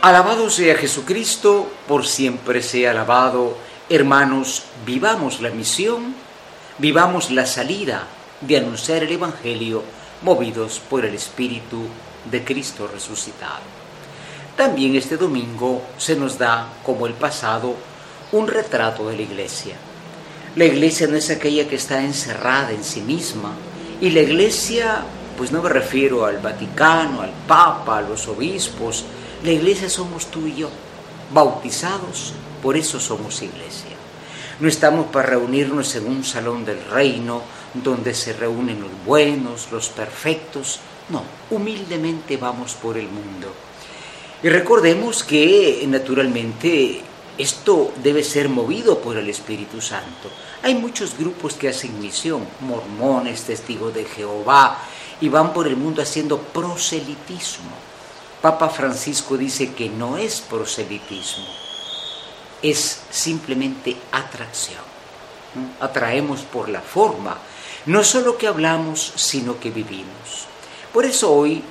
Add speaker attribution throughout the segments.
Speaker 1: Alabado sea Jesucristo, por siempre sea alabado. Hermanos, vivamos la misión, vivamos la salida de anunciar el Evangelio movidos por el Espíritu de Cristo resucitado. También este domingo se nos da, como el pasado, un retrato de la iglesia. La iglesia no es aquella que está encerrada en sí misma, y la iglesia, pues no me refiero al Vaticano, al Papa, a los obispos, la iglesia somos tú y yo, bautizados, por eso somos iglesia. No estamos para reunirnos en un salón del reino donde se reúnen los buenos, los perfectos. No, humildemente vamos por el mundo. Y recordemos que naturalmente esto debe ser movido por el Espíritu Santo. Hay muchos grupos que hacen misión, mormones, testigos de Jehová, y van por el mundo haciendo proselitismo Papa Francisco dice que no es proselitismo, es simplemente atracción. Atraemos por la forma, no solo que hablamos, sino que vivimos. Por eso hoy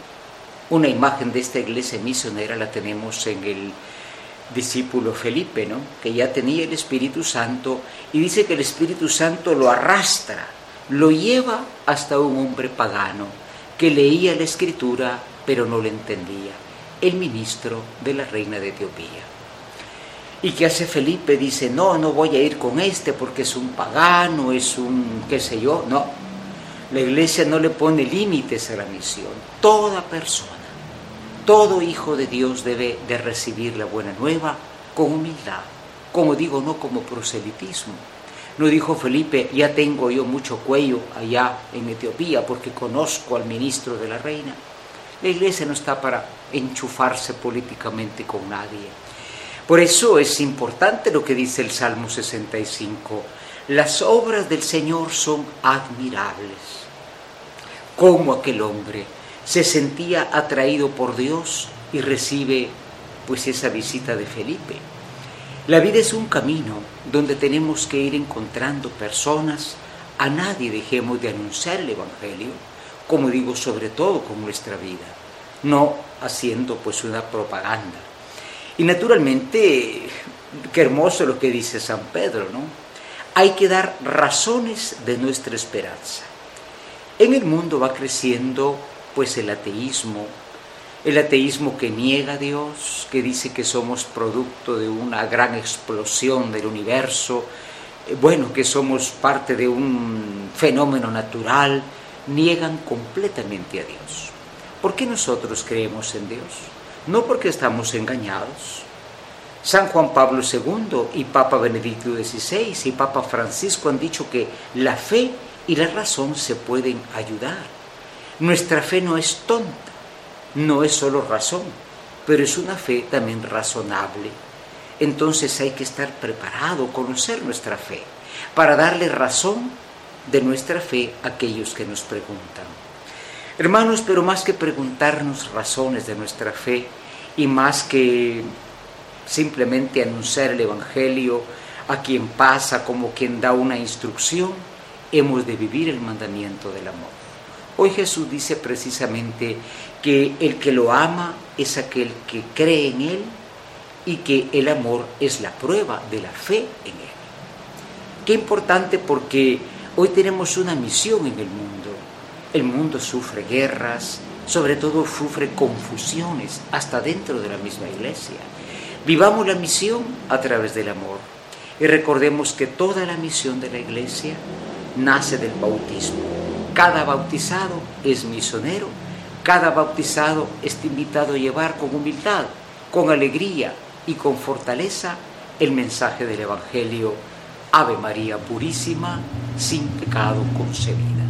Speaker 1: una imagen de esta iglesia misionera la tenemos en el discípulo Felipe, ¿no? que ya tenía el Espíritu Santo y dice que el Espíritu Santo lo arrastra, lo lleva hasta un hombre pagano que leía la escritura pero no le entendía, el ministro de la reina de Etiopía. ¿Y qué hace Felipe? Dice, no, no voy a ir con este porque es un pagano, es un qué sé yo. No, la iglesia no le pone límites a la misión. Toda persona, todo hijo de Dios debe de recibir la buena nueva con humildad. Como digo, no como proselitismo. No dijo Felipe, ya tengo yo mucho cuello allá en Etiopía porque conozco al ministro de la reina. La iglesia no está para enchufarse políticamente con nadie. Por eso es importante lo que dice el Salmo 65. Las obras del Señor son admirables. Cómo aquel hombre se sentía atraído por Dios y recibe pues esa visita de Felipe. La vida es un camino donde tenemos que ir encontrando personas. A nadie dejemos de anunciar el Evangelio como digo, sobre todo con nuestra vida, no haciendo pues una propaganda. Y naturalmente, qué hermoso lo que dice San Pedro, ¿no? Hay que dar razones de nuestra esperanza. En el mundo va creciendo pues el ateísmo, el ateísmo que niega a Dios, que dice que somos producto de una gran explosión del universo, eh, bueno, que somos parte de un fenómeno natural, niegan completamente a Dios. ¿Por qué nosotros creemos en Dios? No porque estamos engañados. San Juan Pablo II y Papa Benedicto XVI y Papa Francisco han dicho que la fe y la razón se pueden ayudar. Nuestra fe no es tonta, no es solo razón, pero es una fe también razonable. Entonces hay que estar preparado, conocer nuestra fe, para darle razón de nuestra fe aquellos que nos preguntan. Hermanos, pero más que preguntarnos razones de nuestra fe y más que simplemente anunciar el Evangelio a quien pasa como quien da una instrucción, hemos de vivir el mandamiento del amor. Hoy Jesús dice precisamente que el que lo ama es aquel que cree en Él y que el amor es la prueba de la fe en Él. Qué importante porque Hoy tenemos una misión en el mundo. El mundo sufre guerras, sobre todo sufre confusiones, hasta dentro de la misma iglesia. Vivamos la misión a través del amor y recordemos que toda la misión de la iglesia nace del bautismo. Cada bautizado es misionero, cada bautizado está invitado a llevar con humildad, con alegría y con fortaleza el mensaje del Evangelio Ave María Purísima, sin pecado concebida.